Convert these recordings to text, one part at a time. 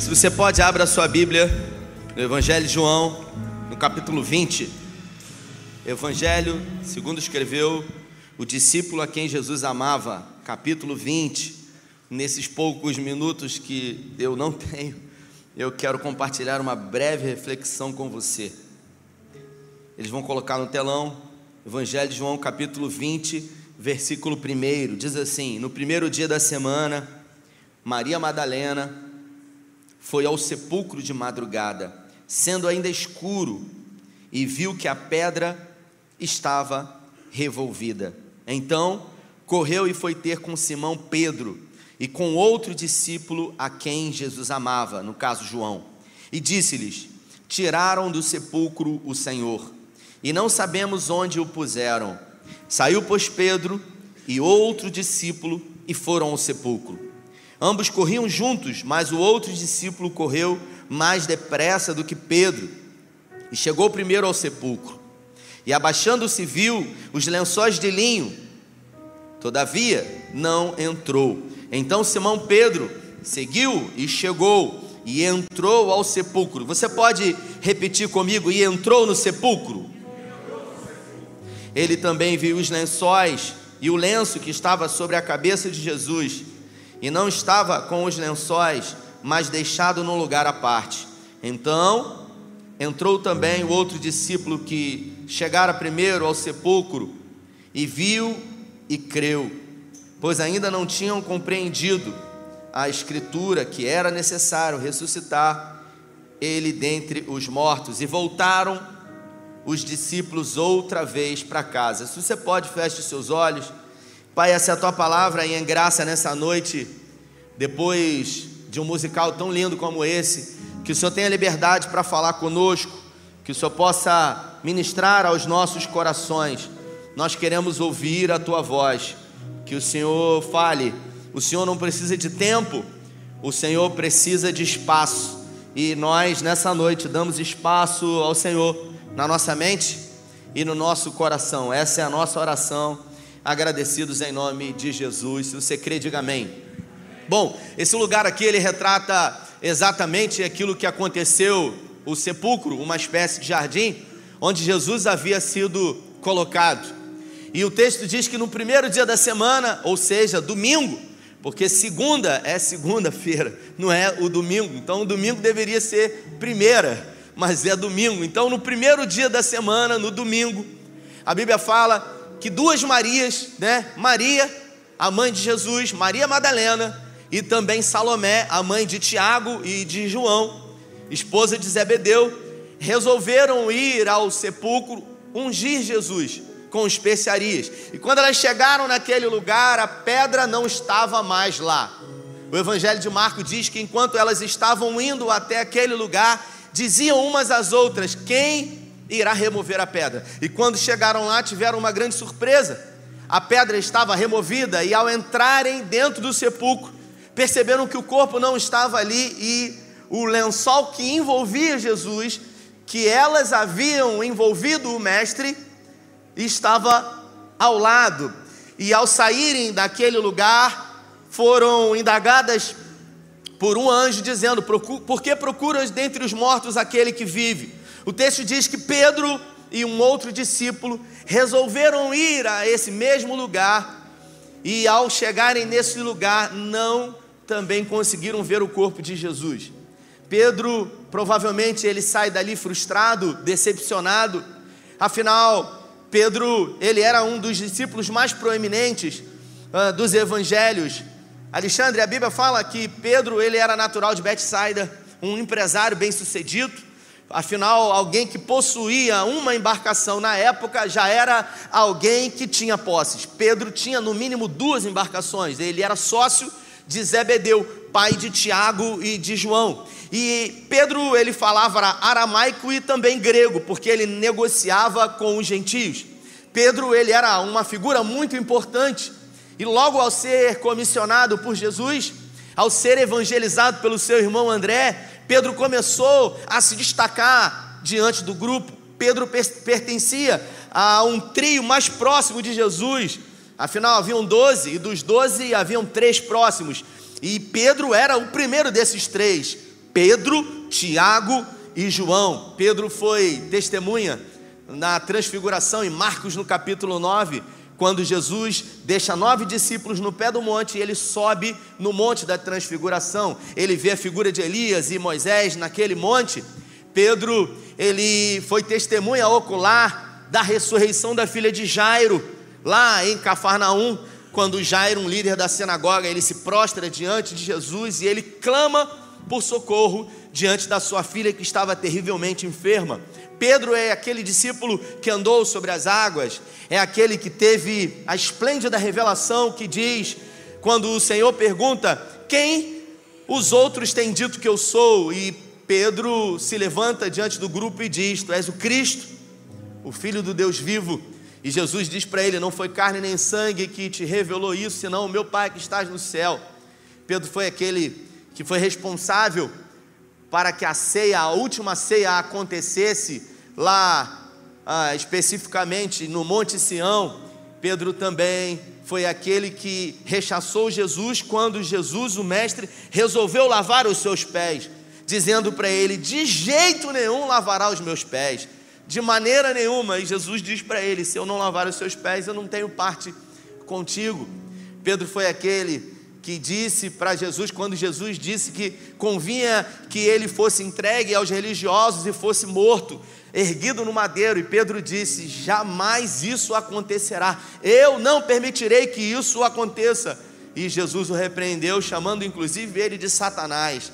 Se você pode, abra a sua Bíblia no Evangelho de João, no capítulo 20. Evangelho, segundo escreveu o discípulo a quem Jesus amava, capítulo 20. Nesses poucos minutos que eu não tenho, eu quero compartilhar uma breve reflexão com você. Eles vão colocar no telão, Evangelho de João, capítulo 20, versículo 1. Diz assim: No primeiro dia da semana, Maria Madalena foi ao sepulcro de madrugada, sendo ainda escuro, e viu que a pedra estava revolvida. Então correu e foi ter com Simão Pedro e com outro discípulo a quem Jesus amava, no caso João, e disse-lhes: Tiraram do sepulcro o Senhor, e não sabemos onde o puseram. Saiu, pois, Pedro e outro discípulo e foram ao sepulcro. Ambos corriam juntos, mas o outro discípulo correu mais depressa do que Pedro e chegou primeiro ao sepulcro. E abaixando-se, viu os lençóis de linho, todavia não entrou. Então Simão Pedro seguiu e chegou e entrou ao sepulcro. Você pode repetir comigo? E entrou no sepulcro. Ele também viu os lençóis e o lenço que estava sobre a cabeça de Jesus e não estava com os lençóis, mas deixado num lugar à parte. Então entrou também o outro discípulo que chegara primeiro ao sepulcro e viu e creu, pois ainda não tinham compreendido a escritura que era necessário ressuscitar ele dentre os mortos e voltaram os discípulos outra vez para casa. Se você pode, feche seus olhos. Pai, essa é a tua palavra em graça nessa noite, depois de um musical tão lindo como esse, que o Senhor tenha liberdade para falar conosco, que o Senhor possa ministrar aos nossos corações. Nós queremos ouvir a tua voz, que o Senhor fale. O Senhor não precisa de tempo, o Senhor precisa de espaço. E nós nessa noite damos espaço ao Senhor na nossa mente e no nosso coração. Essa é a nossa oração agradecidos em nome de Jesus. Se você crê, diga amém. Bom, esse lugar aqui ele retrata exatamente aquilo que aconteceu, o sepulcro, uma espécie de jardim onde Jesus havia sido colocado. E o texto diz que no primeiro dia da semana, ou seja, domingo, porque segunda é segunda-feira, não é o domingo. Então o domingo deveria ser primeira, mas é domingo. Então no primeiro dia da semana, no domingo, a Bíblia fala que duas Marias, né? Maria, a mãe de Jesus, Maria Madalena, e também Salomé, a mãe de Tiago e de João, esposa de Zebedeu, resolveram ir ao sepulcro ungir Jesus com especiarias. E quando elas chegaram naquele lugar, a pedra não estava mais lá. O Evangelho de Marco diz que enquanto elas estavam indo até aquele lugar, diziam umas às outras: Quem irá remover a pedra. E quando chegaram lá, tiveram uma grande surpresa. A pedra estava removida e ao entrarem dentro do sepulcro, perceberam que o corpo não estava ali e o lençol que envolvia Jesus, que elas haviam envolvido o mestre, estava ao lado. E ao saírem daquele lugar, foram indagadas por um anjo, dizendo: Por que procuras dentre os mortos aquele que vive? O texto diz que Pedro e um outro discípulo resolveram ir a esse mesmo lugar e ao chegarem nesse lugar não também conseguiram ver o corpo de Jesus. Pedro provavelmente ele sai dali frustrado, decepcionado. Afinal, Pedro, ele era um dos discípulos mais proeminentes uh, dos evangelhos. Alexandre, a Bíblia fala que Pedro, ele era natural de Betsaida, um empresário bem-sucedido. Afinal, alguém que possuía uma embarcação na época já era alguém que tinha posses. Pedro tinha no mínimo duas embarcações. Ele era sócio de Zebedeu, pai de Tiago e de João. E Pedro ele falava aramaico e também grego, porque ele negociava com os gentios. Pedro ele era uma figura muito importante e logo ao ser comissionado por Jesus, ao ser evangelizado pelo seu irmão André, Pedro começou a se destacar diante do grupo. Pedro pertencia a um trio mais próximo de Jesus. Afinal, haviam doze, e dos doze haviam três próximos. E Pedro era o primeiro desses três. Pedro, Tiago e João. Pedro foi testemunha na transfiguração em Marcos no capítulo 9, quando Jesus deixa nove discípulos no pé do monte e ele sobe no monte da transfiguração. Ele vê a figura de Elias e Moisés naquele monte. Pedro, ele foi testemunha ocular da ressurreição da filha de Jairo, lá em Cafarnaum, quando Jairo, um líder da sinagoga, ele se prostra diante de Jesus e ele clama por socorro diante da sua filha que estava terrivelmente enferma. Pedro é aquele discípulo que andou sobre as águas, é aquele que teve a esplêndida revelação que diz, quando o Senhor pergunta: Quem os outros têm dito que eu sou? E Pedro se levanta diante do grupo e diz: Tu és o Cristo, o Filho do Deus vivo. E Jesus diz para ele: Não foi carne nem sangue que te revelou isso, senão o meu Pai que estás no céu. Pedro foi aquele que foi responsável para que a ceia, a última ceia, acontecesse lá, ah, especificamente no Monte Sião. Pedro também foi aquele que rechaçou Jesus quando Jesus, o Mestre, resolveu lavar os seus pés, dizendo para ele: De jeito nenhum lavará os meus pés de maneira nenhuma. E Jesus diz para ele: Se eu não lavar os seus pés, eu não tenho parte contigo. Pedro foi aquele que disse para Jesus, quando Jesus disse que convinha que ele fosse entregue aos religiosos e fosse morto, erguido no madeiro, e Pedro disse: Jamais isso acontecerá, eu não permitirei que isso aconteça. E Jesus o repreendeu, chamando inclusive ele de Satanás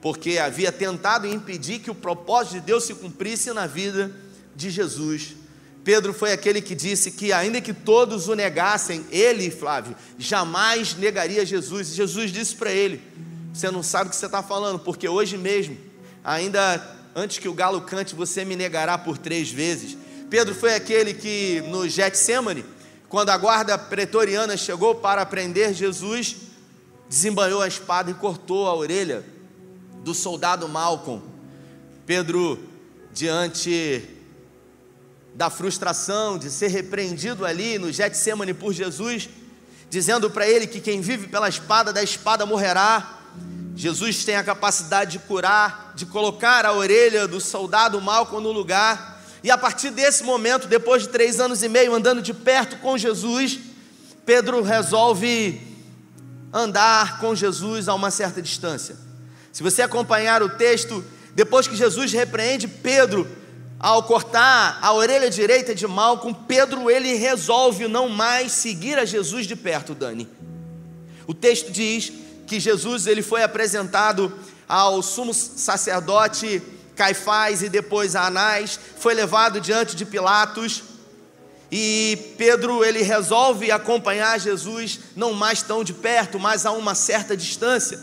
porque havia tentado impedir que o propósito de Deus se cumprisse na vida de Jesus. Pedro foi aquele que disse que, ainda que todos o negassem, ele, Flávio, jamais negaria Jesus. E Jesus disse para ele: Você não sabe o que você está falando, porque hoje mesmo, ainda antes que o galo cante, você me negará por três vezes. Pedro foi aquele que, no Getsemane, quando a guarda pretoriana chegou para prender Jesus, desembanhou a espada e cortou a orelha do soldado Malcolm. Pedro, diante da frustração de ser repreendido ali no Getsemane por Jesus, dizendo para ele que quem vive pela espada da espada morrerá. Jesus tem a capacidade de curar, de colocar a orelha do soldado Malcolm no lugar. E a partir desse momento, depois de três anos e meio andando de perto com Jesus, Pedro resolve andar com Jesus a uma certa distância. Se você acompanhar o texto, depois que Jesus repreende Pedro ao cortar a orelha direita de Malcom, Pedro ele resolve não mais seguir a Jesus de perto, Dani. O texto diz que Jesus ele foi apresentado ao sumo sacerdote Caifás e depois a Anás, foi levado diante de Pilatos. E Pedro ele resolve acompanhar Jesus não mais tão de perto, mas a uma certa distância.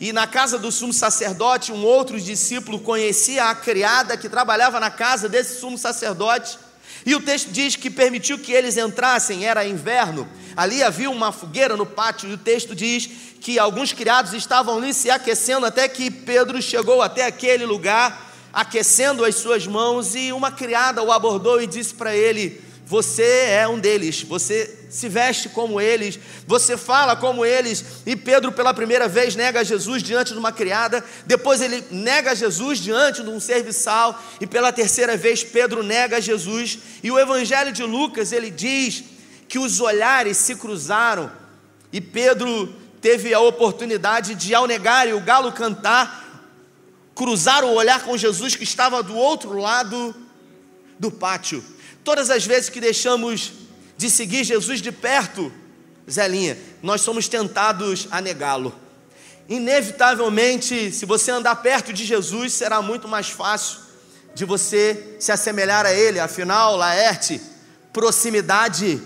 E na casa do sumo sacerdote, um outro discípulo conhecia a criada que trabalhava na casa desse sumo sacerdote. E o texto diz que permitiu que eles entrassem, era inverno. Ali havia uma fogueira no pátio, e o texto diz que alguns criados estavam ali se aquecendo, até que Pedro chegou até aquele lugar, aquecendo as suas mãos, e uma criada o abordou e disse para ele: Você é um deles, você se veste como eles, você fala como eles. E Pedro, pela primeira vez, nega Jesus diante de uma criada, depois ele nega Jesus diante de um serviçal, e pela terceira vez, Pedro nega Jesus. E o Evangelho de Lucas, ele diz que os olhares se cruzaram, e Pedro teve a oportunidade de, ao negar e o galo cantar, cruzar o olhar com Jesus que estava do outro lado do pátio. Todas as vezes que deixamos de seguir Jesus de perto, Zelinha, nós somos tentados a negá-lo. Inevitavelmente, se você andar perto de Jesus, será muito mais fácil de você se assemelhar a Ele. Afinal, Laerte, proximidade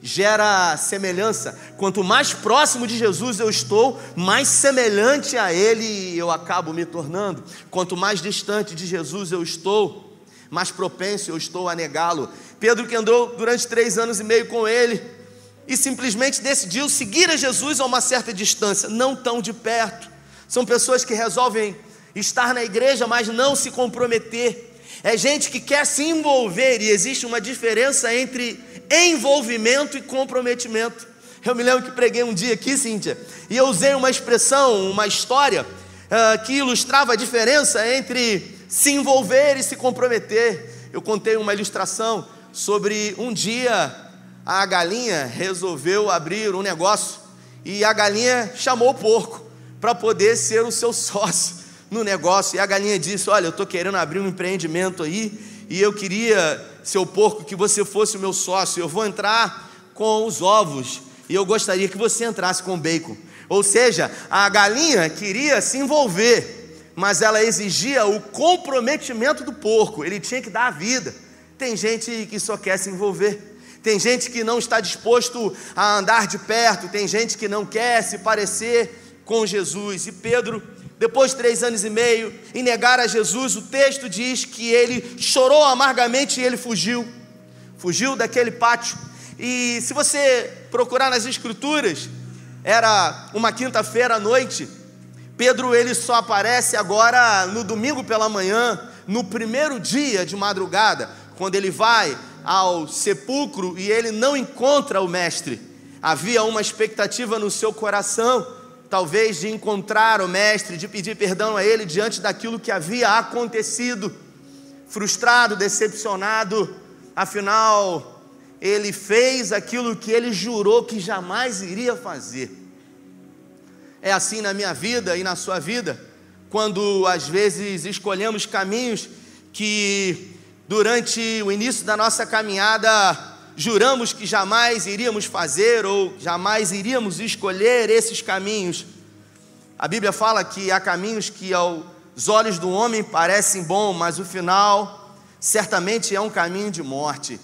gera semelhança. Quanto mais próximo de Jesus eu estou, mais semelhante a Ele eu acabo me tornando. Quanto mais distante de Jesus eu estou, mais propenso eu estou a negá-lo. Pedro, que andou durante três anos e meio com ele, e simplesmente decidiu seguir a Jesus a uma certa distância, não tão de perto. São pessoas que resolvem estar na igreja, mas não se comprometer. É gente que quer se envolver, e existe uma diferença entre envolvimento e comprometimento. Eu me lembro que preguei um dia aqui, Cíntia, e eu usei uma expressão, uma história uh, que ilustrava a diferença entre se envolver e se comprometer. Eu contei uma ilustração sobre um dia a galinha resolveu abrir um negócio e a galinha chamou o porco para poder ser o seu sócio no negócio. E a galinha disse: Olha, eu estou querendo abrir um empreendimento aí e eu queria, seu porco, que você fosse o meu sócio. Eu vou entrar com os ovos e eu gostaria que você entrasse com o bacon. Ou seja, a galinha queria se envolver, mas ela exigia o comprometimento do porco, ele tinha que dar a vida. Tem gente que só quer se envolver. Tem gente que não está disposto a andar de perto, tem gente que não quer se parecer com Jesus. E Pedro, depois de três anos e meio, em negar a Jesus, o texto diz que ele chorou amargamente e ele fugiu. Fugiu daquele pátio. E se você procurar nas Escrituras, era uma quinta-feira à noite. Pedro ele só aparece agora no domingo pela manhã, no primeiro dia de madrugada, quando ele vai ao sepulcro e ele não encontra o mestre. Havia uma expectativa no seu coração, talvez de encontrar o mestre, de pedir perdão a ele diante daquilo que havia acontecido. Frustrado, decepcionado, afinal, ele fez aquilo que ele jurou que jamais iria fazer. É assim na minha vida e na sua vida, quando às vezes escolhemos caminhos que durante o início da nossa caminhada, juramos que jamais iríamos fazer ou jamais iríamos escolher esses caminhos. A Bíblia fala que há caminhos que aos olhos do homem parecem bons, mas o final certamente é um caminho de morte.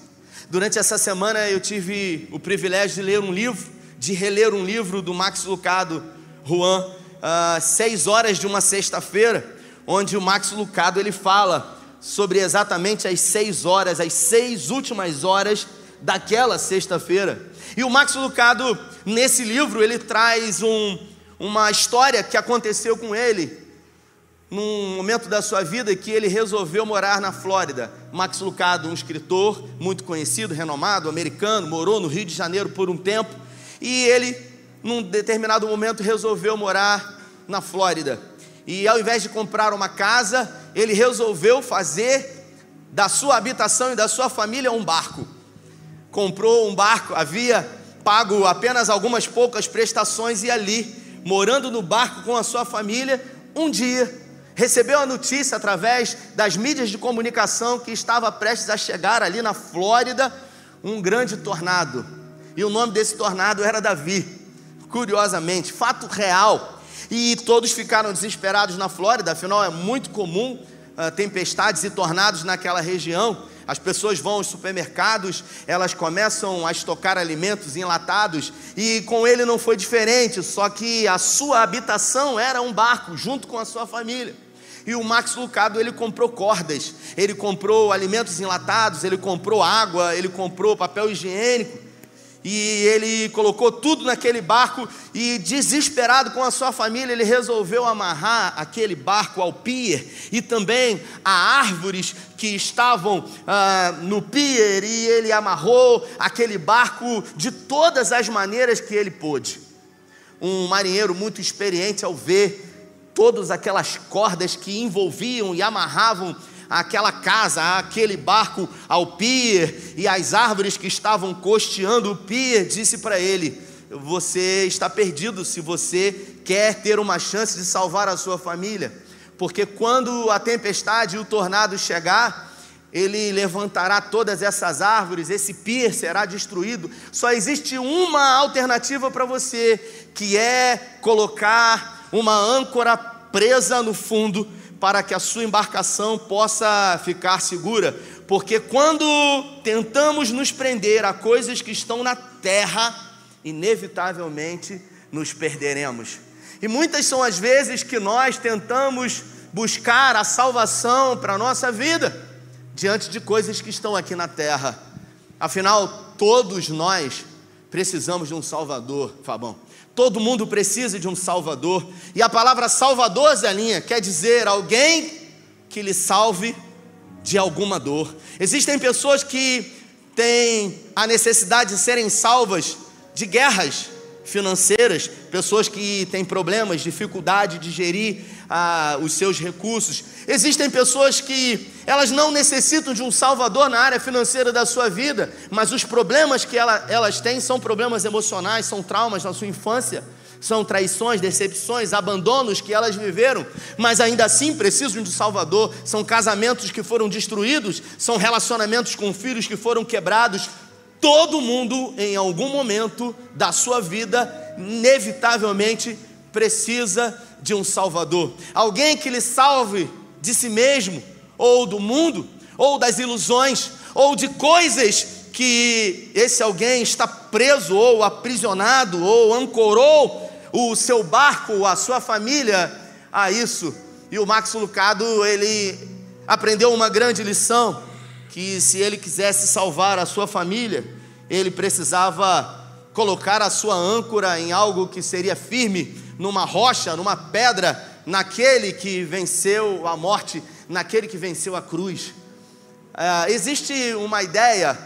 Durante essa semana eu tive o privilégio de ler um livro, de reler um livro do Max Lucado, Juan, uh, seis horas de uma sexta-feira, onde o Max Lucado ele fala sobre exatamente as seis horas, as seis últimas horas daquela sexta-feira. E o Max Lucado, nesse livro, ele traz um, uma história que aconteceu com ele num momento da sua vida que ele resolveu morar na Flórida. Max Lucado, um escritor muito conhecido, renomado, americano, morou no Rio de Janeiro por um tempo e ele, num determinado momento, resolveu morar na Flórida. E ao invés de comprar uma casa, ele resolveu fazer da sua habitação e da sua família um barco. Comprou um barco, havia pago apenas algumas poucas prestações e ali, morando no barco com a sua família, um dia recebeu a notícia através das mídias de comunicação que estava prestes a chegar ali na Flórida um grande tornado. E o nome desse tornado era Davi. Curiosamente, fato real e todos ficaram desesperados na Flórida, afinal é muito comum uh, tempestades e tornados naquela região. As pessoas vão aos supermercados, elas começam a estocar alimentos enlatados, e com ele não foi diferente, só que a sua habitação era um barco, junto com a sua família. E o Max Lucado, ele comprou cordas, ele comprou alimentos enlatados, ele comprou água, ele comprou papel higiênico, e ele colocou tudo naquele barco e, desesperado com a sua família, ele resolveu amarrar aquele barco ao pier e também a árvores que estavam ah, no pier, e ele amarrou aquele barco de todas as maneiras que ele pôde. Um marinheiro muito experiente ao ver todas aquelas cordas que envolviam e amarravam aquela casa, aquele barco ao pier e as árvores que estavam costeando o pier, disse para ele: Você está perdido se você quer ter uma chance de salvar a sua família, porque quando a tempestade e o tornado chegar, ele levantará todas essas árvores, esse pier será destruído. Só existe uma alternativa para você, que é colocar uma âncora presa no fundo para que a sua embarcação possa ficar segura, porque quando tentamos nos prender a coisas que estão na terra, inevitavelmente nos perderemos. E muitas são as vezes que nós tentamos buscar a salvação para a nossa vida diante de coisas que estão aqui na terra. Afinal, todos nós precisamos de um Salvador, Fabão. Todo mundo precisa de um Salvador. E a palavra Salvador, Zelinha, quer dizer alguém que lhe salve de alguma dor. Existem pessoas que têm a necessidade de serem salvas de guerras financeiras, pessoas que têm problemas, dificuldade de gerir ah, os seus recursos. Existem pessoas que elas não necessitam de um salvador na área financeira da sua vida, mas os problemas que ela, elas têm são problemas emocionais, são traumas na sua infância, são traições, decepções, abandonos que elas viveram, mas ainda assim precisam de um salvador. São casamentos que foram destruídos, são relacionamentos com filhos que foram quebrados. Todo mundo, em algum momento da sua vida, inevitavelmente precisa de um Salvador, alguém que lhe salve de si mesmo, ou do mundo, ou das ilusões, ou de coisas que esse alguém está preso, ou aprisionado, ou ancorou o seu barco, a sua família a isso. E o Max Lucado, ele aprendeu uma grande lição, que se ele quisesse salvar a sua família, ele precisava colocar a sua âncora em algo que seria firme, numa rocha, numa pedra, naquele que venceu a morte, naquele que venceu a cruz. Uh, existe uma ideia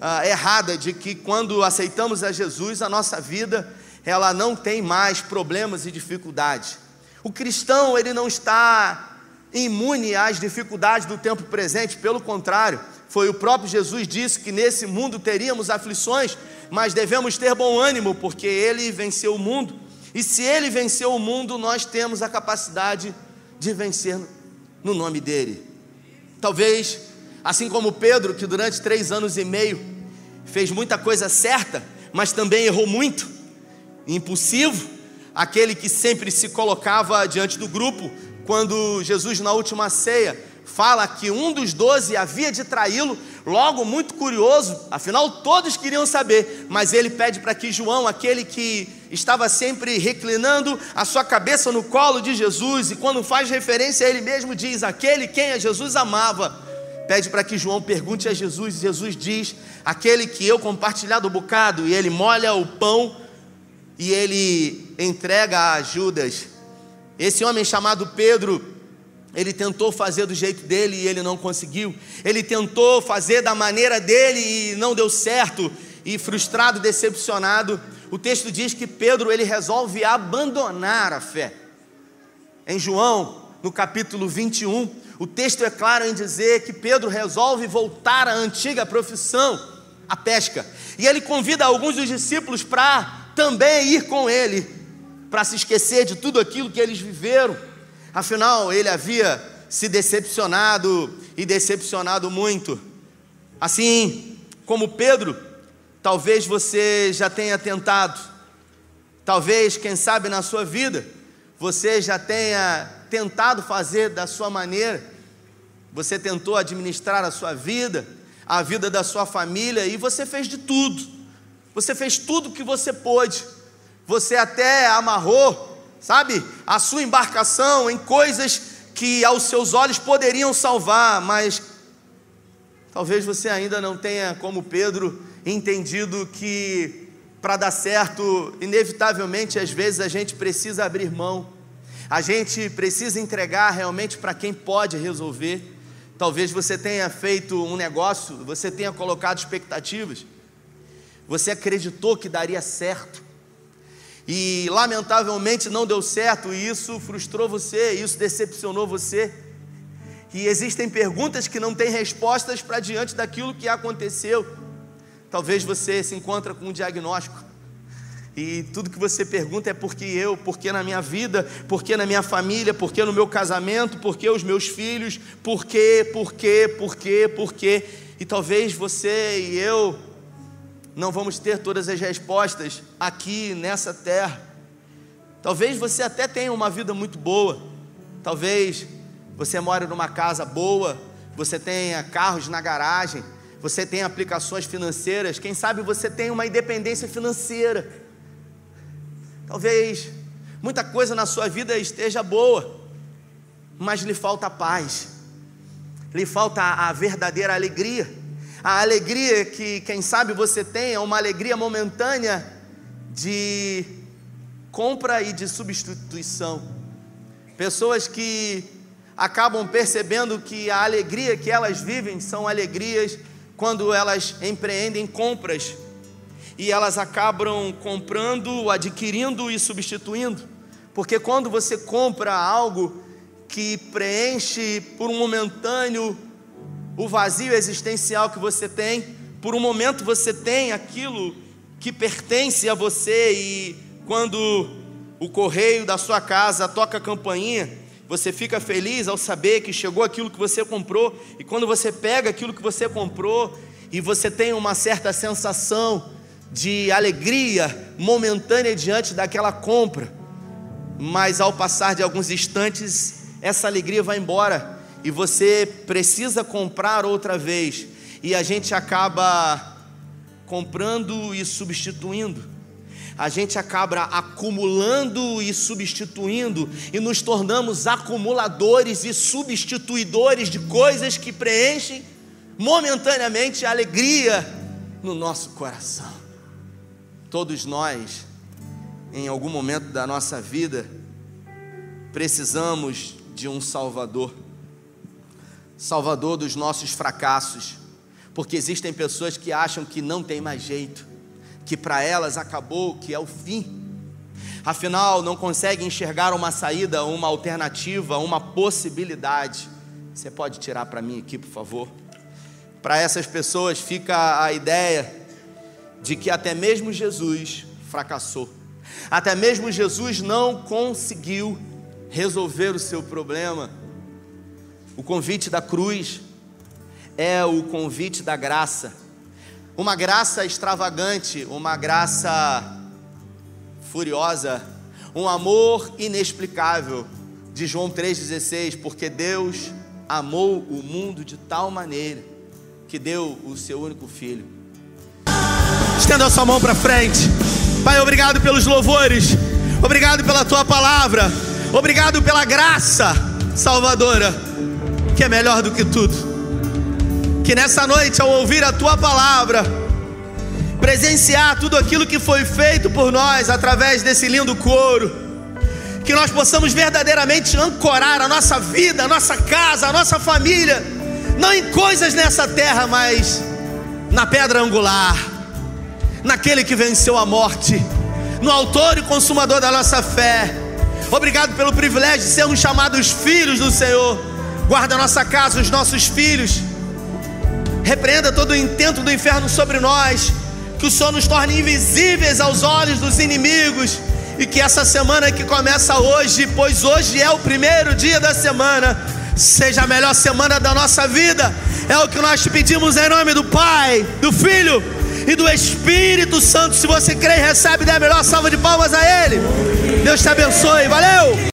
uh, errada de que quando aceitamos a Jesus, a nossa vida ela não tem mais problemas e dificuldades. O cristão ele não está imune às dificuldades do tempo presente, pelo contrário, foi o próprio Jesus disse que nesse mundo teríamos aflições, mas devemos ter bom ânimo, porque ele venceu o mundo. E se ele venceu o mundo, nós temos a capacidade de vencer no nome dele. Talvez, assim como Pedro, que durante três anos e meio fez muita coisa certa, mas também errou muito, impulsivo, aquele que sempre se colocava diante do grupo, quando Jesus, na última ceia, fala que um dos doze havia de traí-lo, logo muito curioso, afinal todos queriam saber, mas ele pede para que João, aquele que estava sempre reclinando a sua cabeça no colo de Jesus, e quando faz referência a ele mesmo, diz: aquele quem a Jesus amava, pede para que João pergunte a Jesus, e Jesus diz: aquele que eu compartilhar do bocado, e ele molha o pão e ele entrega a Judas. Esse homem chamado Pedro, ele tentou fazer do jeito dele e ele não conseguiu. Ele tentou fazer da maneira dele e não deu certo. E frustrado, decepcionado, o texto diz que Pedro ele resolve abandonar a fé. Em João, no capítulo 21, o texto é claro em dizer que Pedro resolve voltar à antiga profissão, a pesca. E ele convida alguns dos discípulos para também ir com ele, para se esquecer de tudo aquilo que eles viveram Afinal, ele havia se decepcionado e decepcionado muito. Assim como Pedro, talvez você já tenha tentado, talvez, quem sabe, na sua vida, você já tenha tentado fazer da sua maneira, você tentou administrar a sua vida, a vida da sua família e você fez de tudo, você fez tudo que você pôde, você até amarrou sabe, a sua embarcação em coisas que aos seus olhos poderiam salvar, mas talvez você ainda não tenha, como Pedro, entendido que para dar certo, inevitavelmente, às vezes a gente precisa abrir mão, a gente precisa entregar realmente para quem pode resolver. Talvez você tenha feito um negócio, você tenha colocado expectativas, você acreditou que daria certo, e lamentavelmente não deu certo, e isso frustrou você, isso decepcionou você. E existem perguntas que não têm respostas para diante daquilo que aconteceu. Talvez você se encontre com um diagnóstico. E tudo que você pergunta é por que eu, por que na minha vida, por que na minha família, por que no meu casamento, por que os meus filhos, por que, por que, por que, por que. E talvez você e eu não vamos ter todas as respostas aqui nessa terra. Talvez você até tenha uma vida muito boa, talvez você more numa casa boa, você tenha carros na garagem, você tenha aplicações financeiras, quem sabe você tenha uma independência financeira. Talvez muita coisa na sua vida esteja boa, mas lhe falta paz, lhe falta a verdadeira alegria. A alegria que, quem sabe, você tem é uma alegria momentânea de compra e de substituição. Pessoas que acabam percebendo que a alegria que elas vivem são alegrias quando elas empreendem compras e elas acabam comprando, adquirindo e substituindo, porque quando você compra algo, que preenche por um momentâneo o vazio existencial que você tem. Por um momento você tem aquilo que pertence a você e quando o correio da sua casa toca a campainha, você fica feliz ao saber que chegou aquilo que você comprou, e quando você pega aquilo que você comprou e você tem uma certa sensação de alegria momentânea diante daquela compra, mas ao passar de alguns instantes, essa alegria vai embora e você precisa comprar outra vez, e a gente acaba comprando e substituindo a gente acaba acumulando e substituindo, e nos tornamos acumuladores e substituidores de coisas que preenchem momentaneamente a alegria no nosso coração. Todos nós, em algum momento da nossa vida, precisamos de um Salvador, Salvador dos nossos fracassos, porque existem pessoas que acham que não tem mais jeito que para elas acabou, que é o fim. Afinal, não conseguem enxergar uma saída, uma alternativa, uma possibilidade. Você pode tirar para mim aqui, por favor? Para essas pessoas fica a ideia de que até mesmo Jesus fracassou. Até mesmo Jesus não conseguiu resolver o seu problema. O convite da cruz é o convite da graça uma graça extravagante, uma graça furiosa, um amor inexplicável, de João 3,16, porque Deus amou o mundo de tal maneira que deu o seu único filho. Estenda a sua mão para frente, Pai. Obrigado pelos louvores, obrigado pela tua palavra, obrigado pela graça salvadora, que é melhor do que tudo que nessa noite, ao ouvir a tua palavra, presenciar tudo aquilo que foi feito por nós através desse lindo coro, que nós possamos verdadeiramente ancorar a nossa vida, a nossa casa, a nossa família, não em coisas nessa terra, mas na pedra angular, naquele que venceu a morte, no autor e consumador da nossa fé. Obrigado pelo privilégio de sermos chamados filhos do Senhor. Guarda a nossa casa, os nossos filhos Repreenda todo o intento do inferno sobre nós. Que o Senhor nos torne invisíveis aos olhos dos inimigos. E que essa semana que começa hoje, pois hoje é o primeiro dia da semana, seja a melhor semana da nossa vida. É o que nós te pedimos em nome do Pai, do Filho e do Espírito Santo. Se você crê e recebe, dê a melhor salva de palmas a Ele. Deus te abençoe. Valeu!